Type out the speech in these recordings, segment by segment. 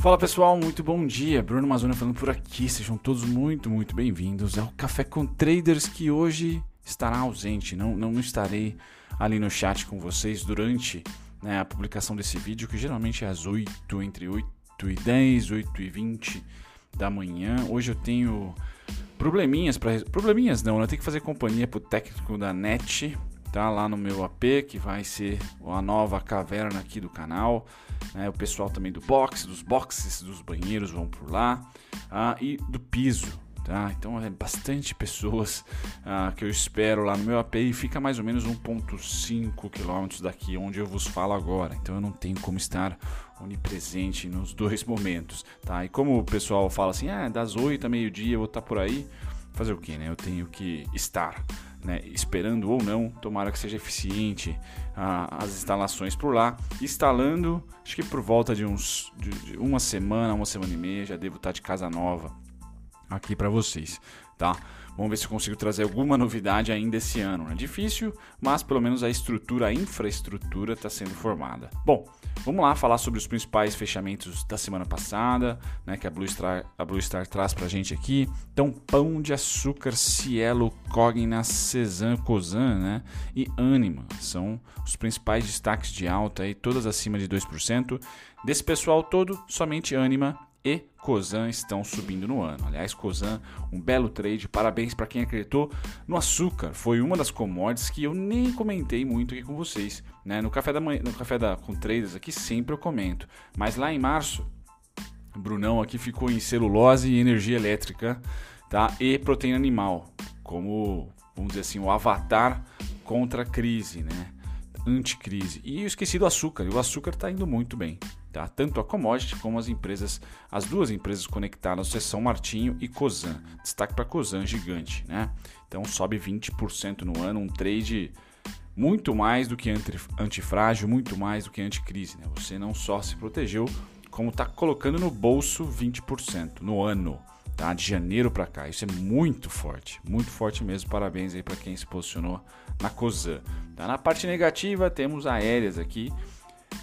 Fala pessoal, muito bom dia. Bruno Mazona falando por aqui. Sejam todos muito, muito bem-vindos ao Café com Traders que hoje estará ausente. Não, não estarei ali no chat com vocês durante né, a publicação desse vídeo, que geralmente é às 8, entre 8 e 10, 8 e 20 da manhã. Hoje eu tenho probleminhas para probleminhas não, eu tenho que fazer companhia pro técnico da NET, tá lá no meu AP, que vai ser a nova caverna aqui do canal. Né? O pessoal também do box, dos boxes, dos banheiros vão por lá. Ah, e do piso. Tá? Então é bastante pessoas ah, que eu espero lá no meu AP e fica mais ou menos 1,5 km daqui onde eu vos falo agora. Então eu não tenho como estar onipresente nos dois momentos. Tá? E como o pessoal fala assim, ah, das 8 a meio-dia eu vou estar por aí, fazer o que, né? Eu tenho que estar né, esperando ou não, tomara que seja eficiente ah, as instalações por lá. Instalando, acho que por volta de uns de, de uma semana, uma semana e meia, já devo estar de casa nova aqui para vocês, tá? Vamos ver se eu consigo trazer alguma novidade ainda esse ano. É difícil, mas pelo menos a estrutura, a infraestrutura está sendo formada. Bom, vamos lá falar sobre os principais fechamentos da semana passada, né, que a Blue Star, a Blue Star traz para a gente aqui. Então, Pão de Açúcar, Cielo, Cogna, Cezanne, Cosan né, e Anima são os principais destaques de alta, aí, todas acima de 2%. Desse pessoal todo, somente Anima e Cosan estão subindo no ano. Aliás, Cosan, um belo trade, parabéns para quem acreditou no açúcar. Foi uma das commodities que eu nem comentei muito aqui com vocês, né? No café da manhã, no café da com traders aqui sempre eu comento, mas lá em março, Brunão aqui ficou em celulose e energia elétrica, tá? E proteína animal, como vamos dizer assim, o avatar contra a crise, né? Anticrise. E eu esqueci do açúcar, e o açúcar está indo muito bem. Tá? Tanto a commodity como as empresas, as duas empresas conectadas, Sessão Martinho e Cosan. Destaque para Cosan gigante, né? Então sobe 20% no ano, um trade muito mais do que antifrágil, muito mais do que anticrise. Né? Você não só se protegeu, como está colocando no bolso 20% no ano, tá? De janeiro para cá. Isso é muito forte, muito forte mesmo. Parabéns aí para quem se posicionou na Cosan. Tá? Na parte negativa temos aéreas aqui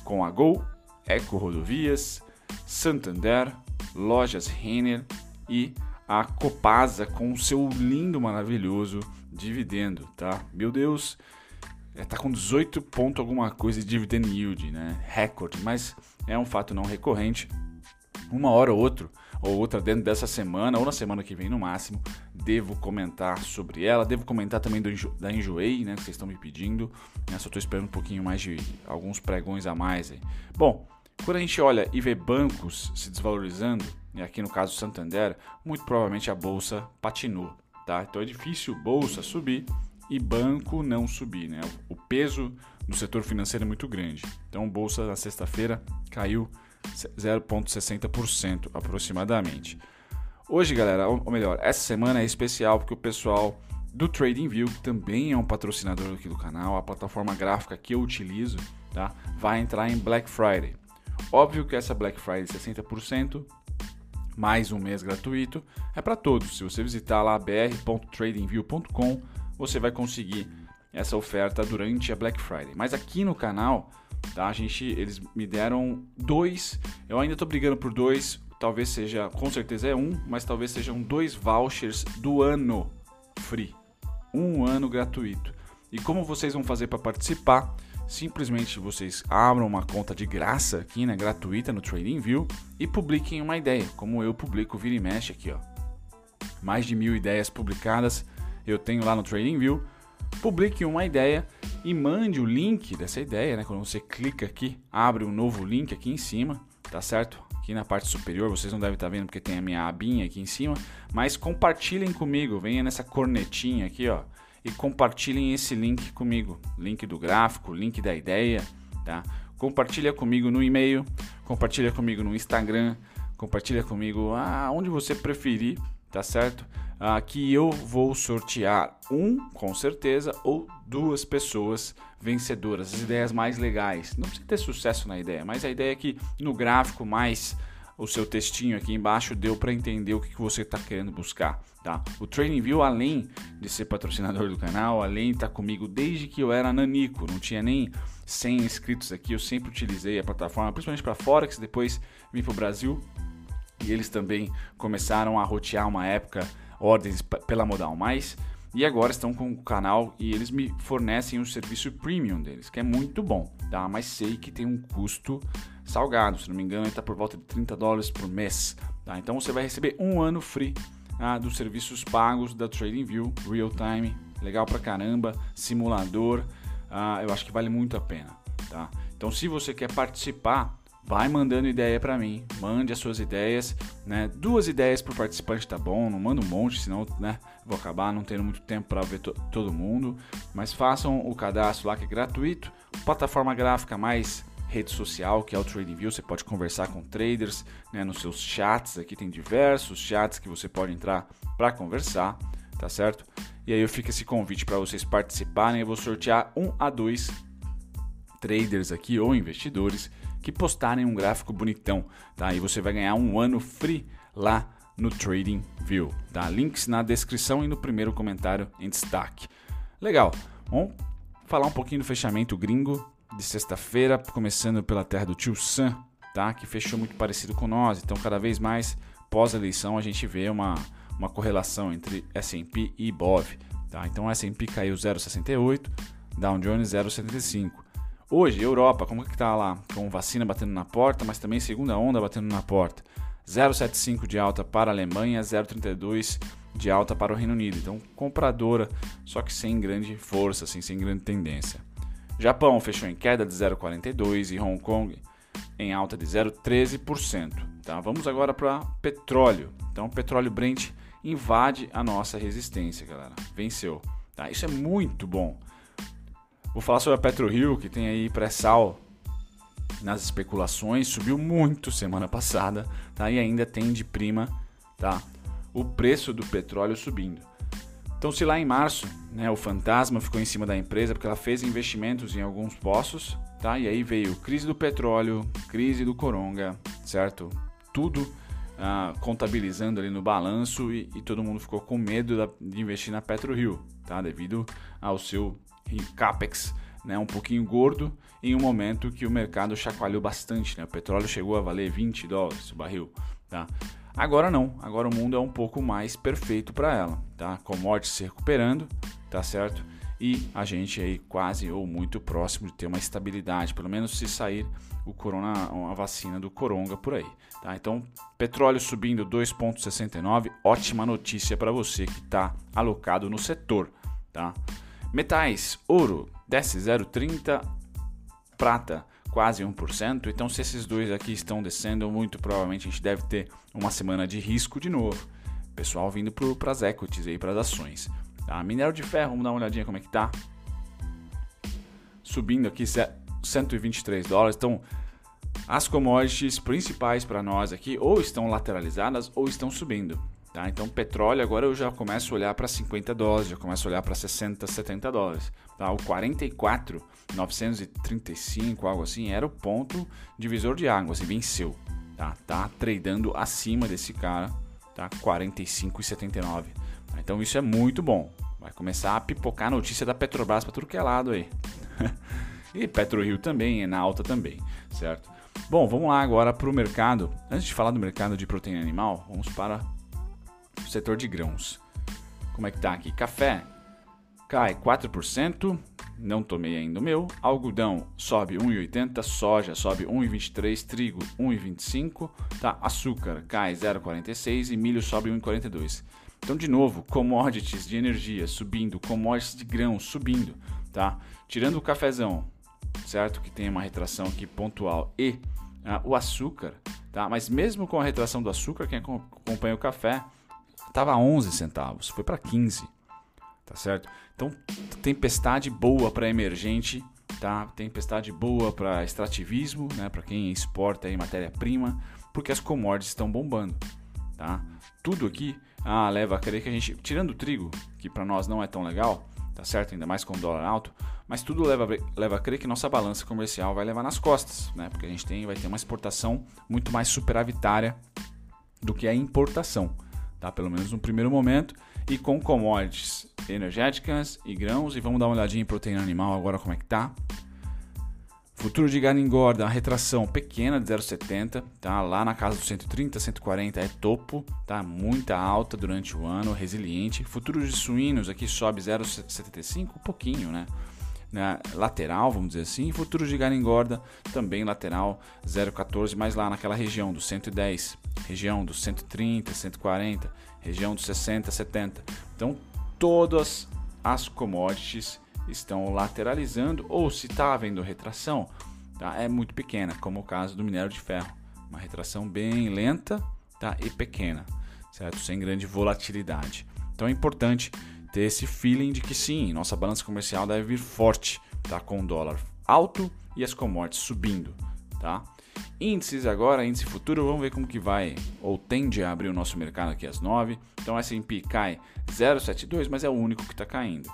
com a Gol Eco Rodovias, Santander, Lojas Renner e a Copasa com o seu lindo, maravilhoso dividendo, tá? Meu Deus, é, tá com 18 ponto alguma coisa de dividend yield, né? Recorde, mas é um fato não recorrente. Uma hora ou outra, ou outra dentro dessa semana ou na semana que vem no máximo, devo comentar sobre ela. Devo comentar também do, da Enjoei, né? Que vocês estão me pedindo. Né, só estou esperando um pouquinho mais de alguns pregões a mais aí. Bom, quando a gente olha e vê bancos se desvalorizando, e aqui no caso Santander, muito provavelmente a bolsa patinou, tá? Então é difícil bolsa subir e banco não subir, né? O peso no setor financeiro é muito grande. Então bolsa na sexta-feira caiu 0,60% aproximadamente. Hoje, galera, ou melhor, essa semana é especial porque o pessoal do TradingView, que também é um patrocinador aqui do canal, a plataforma gráfica que eu utilizo, tá? Vai entrar em Black Friday. Óbvio que essa Black Friday 60%, mais um mês gratuito, é para todos. Se você visitar lá br.tradingview.com, você vai conseguir essa oferta durante a Black Friday. Mas aqui no canal, tá? A gente, eles me deram dois. Eu ainda estou brigando por dois. Talvez seja, com certeza é um, mas talvez sejam dois vouchers do ano free, um ano gratuito. E como vocês vão fazer para participar? Simplesmente vocês abram uma conta de graça aqui, né, gratuita no TradingView e publiquem uma ideia, como eu publico vira e mexe aqui, ó. Mais de mil ideias publicadas eu tenho lá no TradingView. Publique uma ideia e mande o link dessa ideia, né? Quando você clica aqui, abre um novo link aqui em cima, tá certo? Aqui na parte superior, vocês não devem estar vendo porque tem a minha abinha aqui em cima, mas compartilhem comigo, venha nessa cornetinha aqui, ó e compartilhem esse link comigo, link do gráfico, link da ideia, tá? Compartilha comigo no e-mail, compartilha comigo no Instagram, compartilha comigo aonde você preferir, tá certo? Aqui eu vou sortear um, com certeza, ou duas pessoas vencedoras, as ideias mais legais. Não precisa ter sucesso na ideia, mas a ideia é que no gráfico mais o seu textinho aqui embaixo deu para entender o que, você está querendo buscar, tá? O TradingView, além de ser patrocinador do canal, além de estar tá comigo desde que eu era nanico, não tinha nem 100 inscritos aqui, eu sempre utilizei a plataforma, principalmente para Forex, depois vim para o Brasil e eles também começaram a rotear uma época ordens pela Modal Mais e agora estão com o canal e eles me fornecem o serviço premium deles, que é muito bom, tá? Mas sei que tem um custo salgado, se não me engano, está por volta de 30 dólares por mês, tá? Então você vai receber um ano free ah, dos serviços pagos da TradingView, real time, legal pra caramba, simulador, ah, eu acho que vale muito a pena, tá? Então se você quer participar vai mandando ideia para mim, mande as suas ideias, né? Duas ideias por participante tá bom, não manda um monte, senão, né, vou acabar não tendo muito tempo para ver to todo mundo, mas façam o cadastro lá que é gratuito, plataforma gráfica mais rede social, que é o TradingView, você pode conversar com traders, né, nos seus chats, aqui tem diversos chats que você pode entrar para conversar, tá certo? E aí eu fico esse convite para vocês participarem, eu vou sortear um a dois traders aqui ou investidores que postarem um gráfico bonitão, tá? E você vai ganhar um ano free lá no Trading View, tá? Links na descrição e no primeiro comentário em destaque. Legal. Vamos falar um pouquinho do fechamento gringo de sexta-feira, começando pela terra do Tio Sam, tá? Que fechou muito parecido com nós. Então, cada vez mais pós-eleição a gente vê uma, uma correlação entre S&P e IBOV, tá? Então, S&P caiu 0,68, Dow Jones 0,75. Hoje, Europa, como que tá lá? Com vacina batendo na porta, mas também segunda onda batendo na porta. 0,75 de alta para a Alemanha, 0,32 de alta para o Reino Unido. Então, compradora, só que sem grande força, assim, sem grande tendência. Japão fechou em queda de 0,42 e Hong Kong em alta de 0,13%. Tá? Vamos agora para petróleo. Então, petróleo Brent invade a nossa resistência, galera. Venceu. Tá? Isso é muito bom. Vou falar sobre a PetroRio, que tem aí pré-sal nas especulações, subiu muito semana passada, tá? E ainda tem de prima, tá? O preço do petróleo subindo. Então, se lá em março, né, o fantasma ficou em cima da empresa porque ela fez investimentos em alguns poços, tá? E aí veio crise do petróleo, crise do coronga, certo? Tudo ah, contabilizando ali no balanço e, e, todo mundo ficou com medo da, de investir na PetroRio, tá? Devido ao seu capex né, um pouquinho gordo em um momento que o mercado chacoalhou bastante. Né? O petróleo chegou a valer 20 dólares o barril. Tá? Agora não, agora o mundo é um pouco mais perfeito para ela. Tá? Commodities se recuperando, tá certo? E a gente aí quase ou muito próximo de ter uma estabilidade, pelo menos se sair o corona, a vacina do coronga por aí. Tá? Então, petróleo subindo 2,69, ótima notícia para você que está alocado no setor. Tá? Metais, ouro, desce 0,30, prata, quase 1%. Então, se esses dois aqui estão descendo, muito provavelmente a gente deve ter uma semana de risco de novo. Pessoal vindo para as equities aí, para as ações. Tá? Minério de ferro, vamos dar uma olhadinha como é que tá. Subindo aqui 123 dólares. Então, as commodities principais para nós aqui ou estão lateralizadas ou estão subindo. Tá? Então, petróleo, agora eu já começo a olhar para 50 dólares, já começo a olhar para 60, 70 dólares. Tá? O 44, 935, algo assim, era o ponto divisor de águas e venceu. Tá, tá tradando acima desse cara, tá? 45,79. Tá? Então, isso é muito bom. Vai começar a pipocar a notícia da Petrobras para tudo que é lado aí. e PetroRio também, é na alta também, certo? Bom, vamos lá agora para o mercado. Antes de falar do mercado de proteína animal, vamos para setor de grãos. Como é que tá aqui? Café cai 4%, não tomei ainda o meu. Algodão sobe 1,80, soja sobe 1,23, trigo 1,25, tá? Açúcar cai 0,46 e milho sobe 1,42. Então, de novo, commodities de energia subindo, commodities de grãos subindo, tá? Tirando o cafezão, certo? Que tem uma retração aqui pontual e uh, o açúcar, tá? Mas mesmo com a retração do açúcar, quem acompanha o café, estava a 11 centavos, foi para 15, tá certo? Então, tempestade boa para emergente, tá? Tempestade boa para extrativismo, né? Para quem exporta aí matéria-prima, porque as commodities estão bombando, tá? Tudo aqui ah, leva a crer que a gente, tirando o trigo, que para nós não é tão legal, tá certo? Ainda mais com o dólar alto, mas tudo leva, leva a crer que nossa balança comercial vai levar nas costas, né? Porque a gente tem, vai ter uma exportação muito mais superavitária do que a importação, tá? Pelo menos no primeiro momento, e com commodities energéticas e grãos, e vamos dar uma olhadinha em proteína animal agora como é que tá. Futuro de gado engorda, a retração pequena de 0,70, tá? Lá na casa dos 130, 140 é topo, tá? Muita alta durante o ano, resiliente. Futuro de suínos aqui sobe 0,75, um pouquinho, né? Né? Lateral, vamos dizer assim. Futuro de gado engorda também lateral 0,14, mas lá naquela região dos 110, região dos 130, 140, região dos 60, 70. Então, todas as commodities estão lateralizando ou se está havendo retração, tá? é muito pequena, como o caso do minério de ferro. Uma retração bem lenta tá? e pequena, certo? sem grande volatilidade. Então é importante ter esse feeling de que sim, nossa balança comercial deve vir forte, tá? com o dólar alto e as commodities subindo. Tá? Índices agora, índice futuro, vamos ver como que vai ou tende a abrir o nosso mercado aqui às 9. Então S&P cai 0,72, mas é o único que está caindo.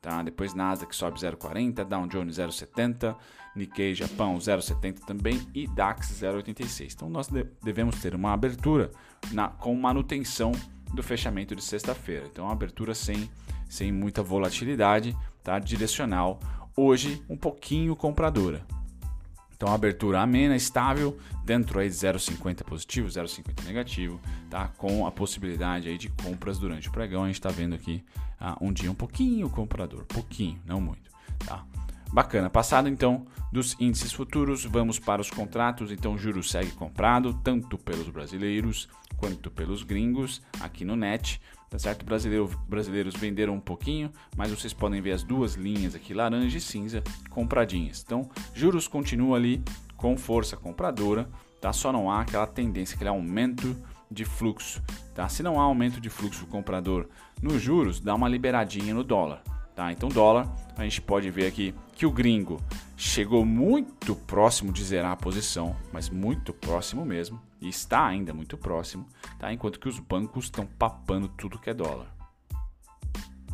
Tá? Depois Nasdaq sobe 0,40, Dow Jones 0,70, Nikkei Japão 0,70 também e DAX 0,86. Então nós devemos ter uma abertura na, com manutenção do fechamento de sexta-feira. Então uma abertura sem, sem muita volatilidade, tá? direcional. Hoje um pouquinho compradora. Então, abertura amena, estável, dentro aí de 0,50 positivo, 0,50 negativo, tá? Com a possibilidade aí de compras durante o pregão. A gente está vendo aqui ah, um dia um pouquinho comprador, pouquinho, não muito, tá? Bacana. Passado então dos índices futuros, vamos para os contratos. Então, o juro segue comprado, tanto pelos brasileiros quanto pelos gringos aqui no net. Tá certo? Brasileiro, brasileiros venderam um pouquinho, mas vocês podem ver as duas linhas aqui, laranja e cinza, compradinhas. Então, juros continua ali com força compradora, tá? Só não há aquela tendência, aquele aumento de fluxo, tá? Se não há aumento de fluxo comprador nos juros, dá uma liberadinha no dólar. Tá? Então, dólar, a gente pode ver aqui que o gringo chegou muito próximo de zerar a posição, mas muito próximo mesmo, e está ainda muito próximo, tá? enquanto que os bancos estão papando tudo que é dólar.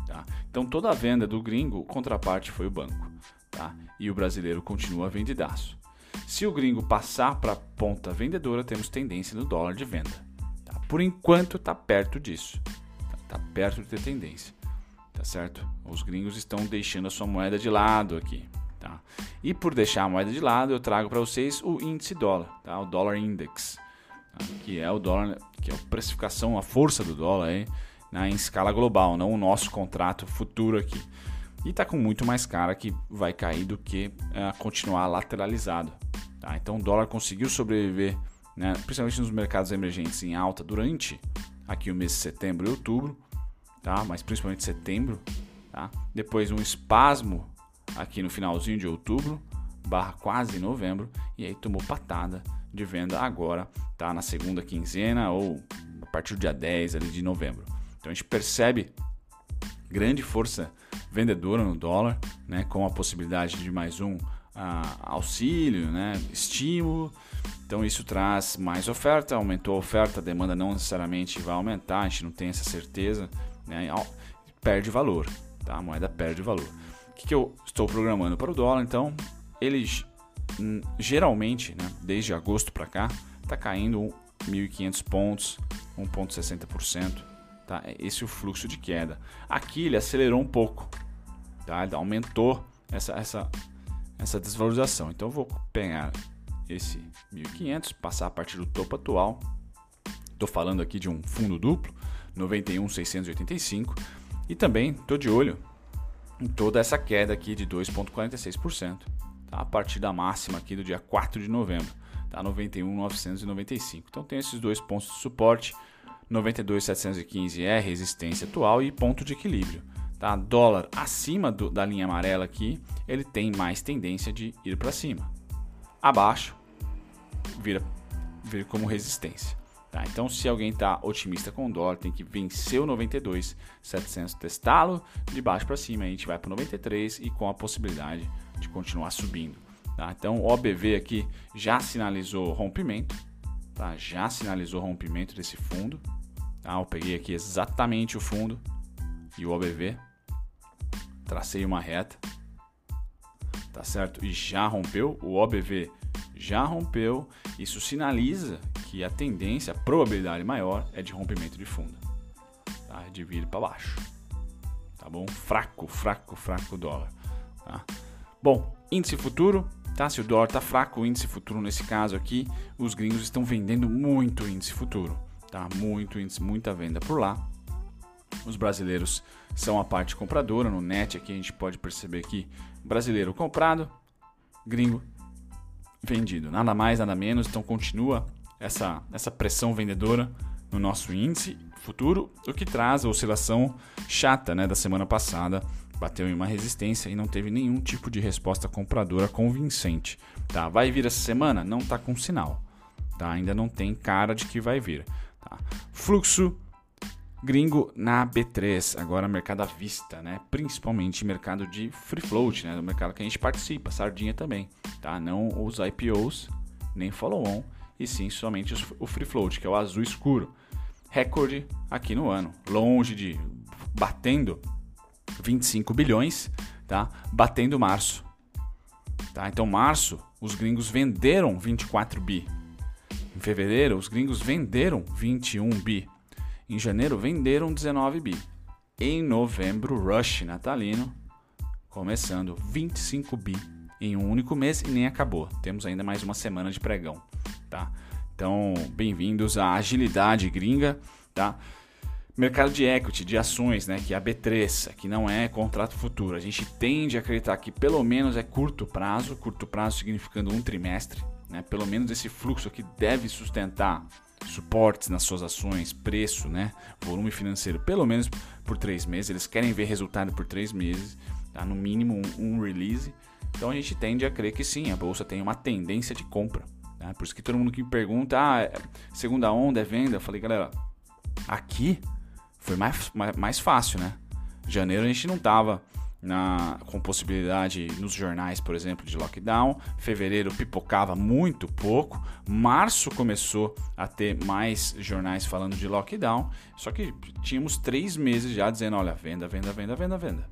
Tá? Então, toda a venda do gringo, contraparte foi o banco. Tá? E o brasileiro continua vendidaço. Se o gringo passar para a ponta vendedora, temos tendência no dólar de venda. Tá? Por enquanto, está perto disso. Está tá perto de ter tendência tá certo? Os gringos estão deixando a sua moeda de lado aqui, tá? E por deixar a moeda de lado, eu trago para vocês o índice dólar, tá? O dólar index? Que é o dólar, que é a precificação, a força do dólar aí, né? em escala global, não o nosso contrato futuro aqui. E está com muito mais cara que vai cair do que é, continuar lateralizado, tá? Então o dólar conseguiu sobreviver, né? principalmente nos mercados emergentes em alta durante aqui o mês de setembro e outubro tá? Mas principalmente setembro, tá? Depois um espasmo aqui no finalzinho de outubro, barra quase novembro, e aí tomou patada de venda agora, tá? Na segunda quinzena ou a partir do dia 10 ali de novembro. Então a gente percebe grande força vendedora no dólar, né? Com a possibilidade de mais um ah, auxílio, né? Estímulo. Então isso traz mais oferta, aumentou a oferta, a demanda não necessariamente vai aumentar, a gente não tem essa certeza, né, perde valor, tá? a moeda perde valor. O que, que eu estou programando para o dólar? Então, ele geralmente, né, desde agosto para cá, está caindo 1.500 pontos, 1,60%. Tá? É esse é o fluxo de queda. Aqui ele acelerou um pouco, tá? Ele aumentou essa, essa, essa desvalorização. Então eu vou pegar esse 1.500, passar a partir do topo atual. Estou falando aqui de um fundo duplo, 91,685. E também estou de olho em toda essa queda aqui de 2,46%, tá? a partir da máxima aqui do dia 4 de novembro, tá? 91,995. Então tem esses dois pontos de suporte, 92,715 é resistência atual e ponto de equilíbrio. Tá? Dólar acima do, da linha amarela aqui, ele tem mais tendência de ir para cima. Abaixo, vira, vira como resistência. Tá? Então, se alguém está otimista com o dólar, tem que vencer o 92, 700, testá-lo de baixo para cima. A gente vai para o 93 e com a possibilidade de continuar subindo. Tá? Então, o OBV aqui já sinalizou rompimento, tá? já sinalizou rompimento desse fundo. Tá? Eu peguei aqui exatamente o fundo e o OBV tracei uma reta, tá certo? E já rompeu, o OBV já rompeu, isso sinaliza que a tendência, a probabilidade maior é de rompimento de fundo, tá? De vir para baixo, tá bom? Fraco, fraco, fraco dólar, tá? Bom, índice futuro, tá? Se o dólar tá fraco, o índice futuro nesse caso aqui, os gringos estão vendendo muito índice futuro, tá? Muito índice, muita venda por lá. Os brasileiros são a parte compradora. No net aqui a gente pode perceber que brasileiro comprado, gringo vendido. Nada mais, nada menos. Então continua essa, essa pressão vendedora no nosso índice futuro, o que traz a oscilação chata né, da semana passada. Bateu em uma resistência e não teve nenhum tipo de resposta compradora convincente. Tá? Vai vir essa semana? Não está com sinal. Tá? Ainda não tem cara de que vai vir. Tá? Fluxo gringo na B3, agora mercado à vista, né? Principalmente mercado de free float, né? Do mercado que a gente participa, sardinha também, tá? Não os IPOs, nem follow-on, e sim somente o free float, que é o azul escuro. Recorde aqui no ano, longe de batendo 25 bilhões, tá? Batendo março. Tá? Então março os gringos venderam 24 bi. Em fevereiro os gringos venderam 21 bi. Em janeiro venderam 19 bi. Em novembro, rush natalino, começando 25 bi em um único mês e nem acabou. Temos ainda mais uma semana de pregão, tá? Então, bem-vindos à agilidade gringa, tá? Mercado de equity, de ações, né, que é a B3, que não é contrato futuro. A gente tende a acreditar que pelo menos é curto prazo, curto prazo significando um trimestre, né? Pelo menos esse fluxo aqui deve sustentar suportes nas suas ações, preço, né? volume financeiro, pelo menos por três meses. Eles querem ver resultado por três meses, tá? no mínimo um, um release. Então a gente tende a crer que sim, a bolsa tem uma tendência de compra. Tá? Por isso que todo mundo que me pergunta, ah, é, segunda onda é venda, eu falei, galera, aqui foi mais, mais fácil, né? Janeiro a gente não tava na, com possibilidade nos jornais, por exemplo, de lockdown. Fevereiro pipocava muito pouco. Março começou a ter mais jornais falando de lockdown. Só que tínhamos três meses já dizendo: olha, venda, venda, venda, venda, venda.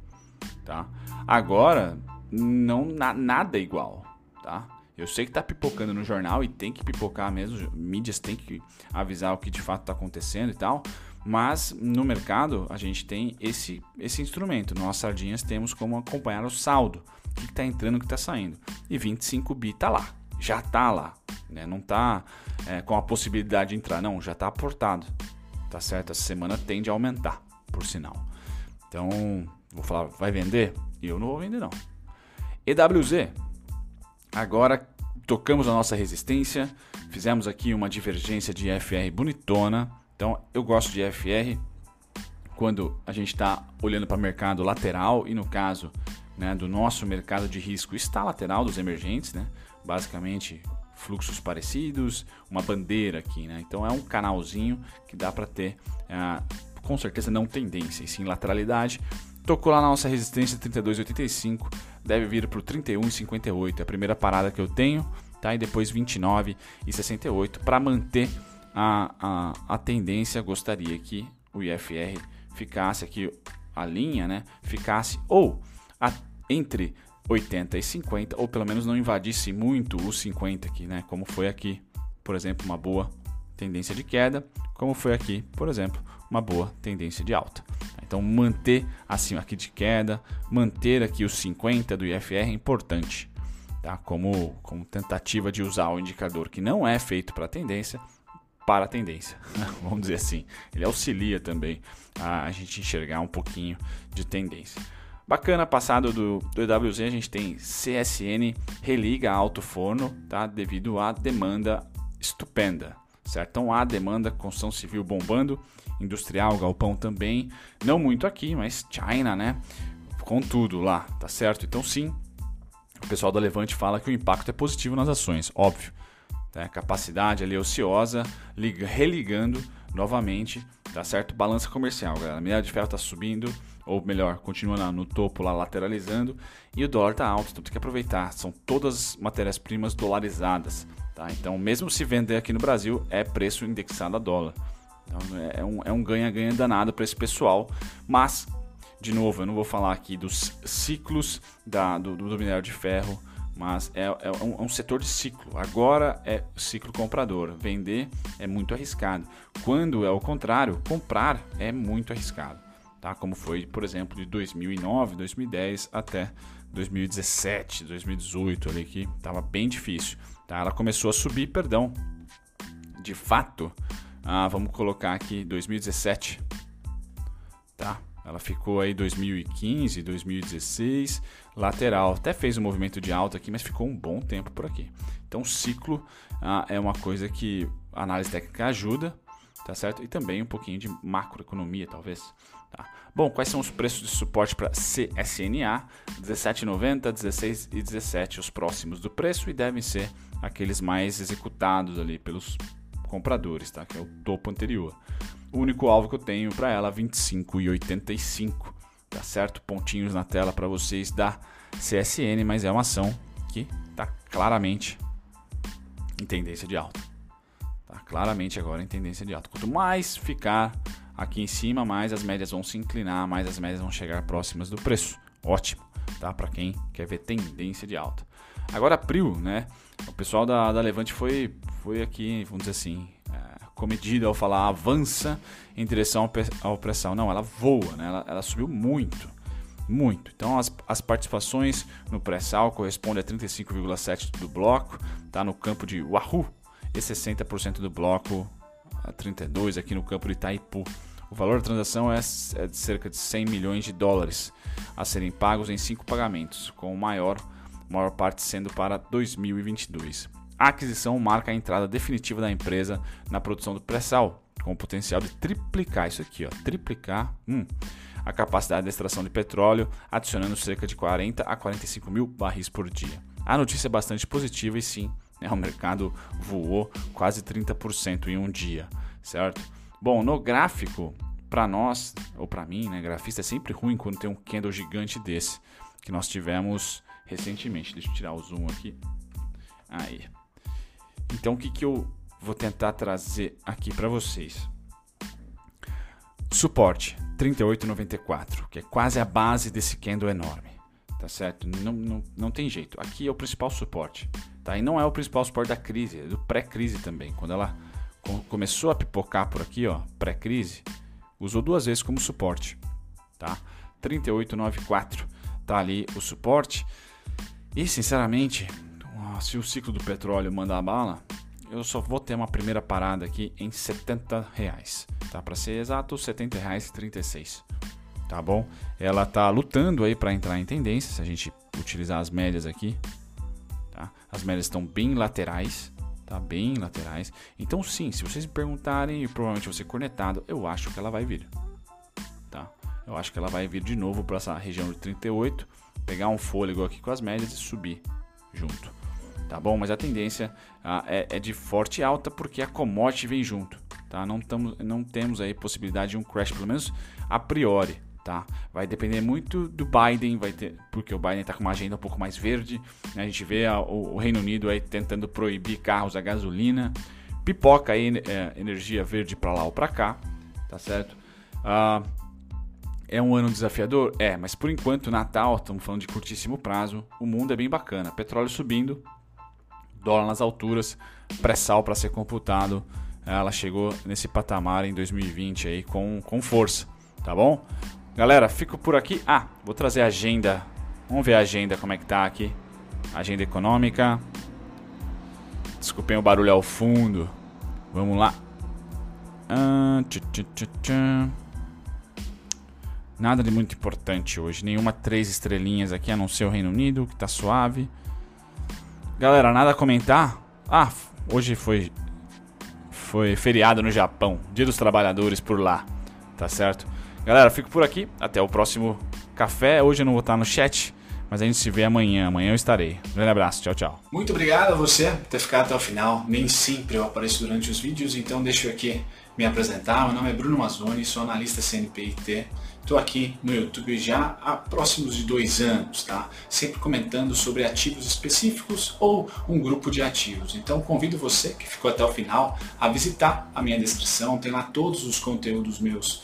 Tá? Agora, não na, nada igual. Tá? Eu sei que está pipocando no jornal e tem que pipocar mesmo. Mídias tem que avisar o que de fato está acontecendo e tal. Mas no mercado a gente tem esse, esse instrumento. Nós, sardinhas, temos como acompanhar o saldo. O que está entrando, o que está saindo. E 25 bi está lá. Já está lá. Né? Não está é, com a possibilidade de entrar. Não, já está aportado. Tá certo? Essa semana tende a aumentar, por sinal. Então, vou falar, vai vender? Eu não vou vender, não. EWZ. Agora tocamos a nossa resistência. Fizemos aqui uma divergência de FR bonitona então eu gosto de FR quando a gente está olhando para o mercado lateral e no caso né, do nosso mercado de risco está lateral dos emergentes, né? basicamente fluxos parecidos, uma bandeira aqui, né? então é um canalzinho que dá para ter é, com certeza não tendência, e sim lateralidade. Tocou lá na nossa resistência 32,85, deve vir para o 31,58, é a primeira parada que eu tenho, tá? e depois 29,68 para manter a, a, a tendência gostaria que o IFR ficasse aqui, a linha, né, ficasse ou a, entre 80 e 50, ou pelo menos não invadisse muito os 50 aqui, né, como foi aqui, por exemplo, uma boa tendência de queda, como foi aqui, por exemplo, uma boa tendência de alta. Então manter acima aqui de queda, manter aqui os 50 do IFR é importante, tá? Como, como tentativa de usar o indicador que não é feito para tendência para a tendência, vamos dizer assim. Ele auxilia também a, gente enxergar um pouquinho de tendência. Bacana, passado do, do EWZ, a gente tem CSN religa alto forno, tá? Devido à demanda estupenda, certo? Então há demanda, construção civil bombando, industrial, galpão também, não muito aqui, mas China, né? Com tudo lá, tá certo? Então sim, o pessoal da Levante fala que o impacto é positivo nas ações, óbvio né? capacidade ali ociosa, liga, religando novamente, tá certo? Balança comercial, galera. A de ferro está subindo, ou melhor, continua no topo lá lateralizando, e o dólar está alto, então tem que aproveitar. São todas matérias-primas dolarizadas, tá? Então, mesmo se vender aqui no Brasil, é preço indexado a dólar. Então, é um, é um ganha-ganha danado para esse pessoal, mas de novo, eu não vou falar aqui dos ciclos da, do, do minério de ferro, mas é, é, um, é, um, setor de ciclo. Agora é ciclo comprador. Vender é muito arriscado. Quando é o contrário, comprar é muito arriscado. Tá? Como foi, por exemplo, de 2009, 2010 até 2017, 2018 ali que estava bem difícil. Tá? Ela começou a subir, perdão. De fato, ah, vamos colocar aqui 2017, tá? Ela ficou aí 2015, 2016, lateral. Até fez um movimento de alta aqui, mas ficou um bom tempo por aqui. Então, ciclo ah, é uma coisa que a análise técnica ajuda, tá certo? E também um pouquinho de macroeconomia, talvez. Tá. Bom, quais são os preços de suporte para CSNA? 17,90, 16 e 17 os próximos do preço e devem ser aqueles mais executados ali pelos compradores, tá? Que é o topo anterior. O único alvo que eu tenho para ela 25,85, tá certo? Pontinhos na tela para vocês da CSN, mas é uma ação que está claramente em tendência de alta. Tá claramente agora em tendência de alta. Quanto mais ficar aqui em cima, mais as médias vão se inclinar, mais as médias vão chegar próximas do preço. Ótimo, tá? Para quem quer ver tendência de alta. Agora abril, né? O pessoal da, da Levante foi, foi aqui, vamos dizer assim, é, comedido ao falar avança em direção à opressão. Não, ela voa, né? Ela, ela subiu muito, muito. Então as, as participações no pré-sal correspondem a 35,7% do bloco, tá no campo de Wahoo, e 60% do bloco a 32 aqui no campo de Itaipu. O valor da transação é, é de cerca de 100 milhões de dólares a serem pagos em cinco pagamentos, com o maior maior parte sendo para 2022. A aquisição marca a entrada definitiva da empresa na produção do pré-sal, com o potencial de triplicar isso aqui, ó, triplicar hum, a capacidade de extração de petróleo, adicionando cerca de 40 a 45 mil barris por dia. A notícia é bastante positiva e sim, né, o mercado voou quase 30% em um dia, certo? Bom, no gráfico, para nós, ou para mim, né, grafista é sempre ruim quando tem um candle gigante desse, que nós tivemos recentemente. Deixa eu tirar o zoom aqui. Aí. Então o que, que eu vou tentar trazer aqui para vocês? Suporte 38,94, que é quase a base desse candle enorme. Tá certo? Não, não, não tem jeito. Aqui é o principal suporte. Tá? E não é o principal suporte da crise, é do pré-crise também. Quando ela começou a pipocar por aqui, ó, pré-crise, usou duas vezes como suporte. Tá? 38,94 tá ali o suporte. E sinceramente, se o ciclo do petróleo mandar a bala, eu só vou ter uma primeira parada aqui em 70 reais, tá? Para ser exato, 70 reais e 36, tá bom? Ela tá lutando aí para entrar em tendência, se a gente utilizar as médias aqui, tá? As médias estão bem laterais, tá? Bem laterais. Então sim, se vocês me perguntarem, e provavelmente você cornetado, eu acho que ela vai vir, tá? Eu acho que ela vai vir de novo para essa região de 38 pegar um fôlego aqui com as médias e subir junto. Tá bom? Mas a tendência ah, é, é, de forte alta porque a commodity vem junto. Tá? Não, tamo, não temos aí possibilidade de um crash, pelo menos a priori. Tá? Vai depender muito do Biden, vai ter, porque o Biden está com uma agenda um pouco mais verde. Né? A gente vê a, o, o, Reino Unido aí tentando proibir carros a gasolina, pipoca aí é, energia verde para lá ou para cá, tá certo? Ah, é um ano desafiador? É, mas por enquanto, Natal, estamos falando de curtíssimo prazo, o mundo é bem bacana. Petróleo subindo, dólar nas alturas, pré-sal para ser computado. Ela chegou nesse patamar em 2020 aí com, com força, tá bom? Galera, fico por aqui. Ah, vou trazer a agenda. Vamos ver a agenda, como é que tá aqui. Agenda econômica. Desculpem o barulho ao fundo. Vamos lá. Ah. Nada de muito importante hoje. Nenhuma três estrelinhas aqui, a não ser o Reino Unido, que tá suave. Galera, nada a comentar? Ah, hoje foi foi feriado no Japão, Dia dos Trabalhadores por lá, tá certo? Galera, fico por aqui, até o próximo café. Hoje eu não vou estar no chat, mas a gente se vê amanhã. Amanhã eu estarei. Um grande abraço, tchau, tchau. Muito obrigado a você por ter ficado até o final. Nem sempre eu apareço durante os vídeos, então deixa eu aqui me apresentar. Meu nome é Bruno Mazzoni, sou analista CNPIT Estou aqui no YouTube já há próximos de dois anos, tá? Sempre comentando sobre ativos específicos ou um grupo de ativos. Então convido você que ficou até o final a visitar a minha descrição, tem lá todos os conteúdos meus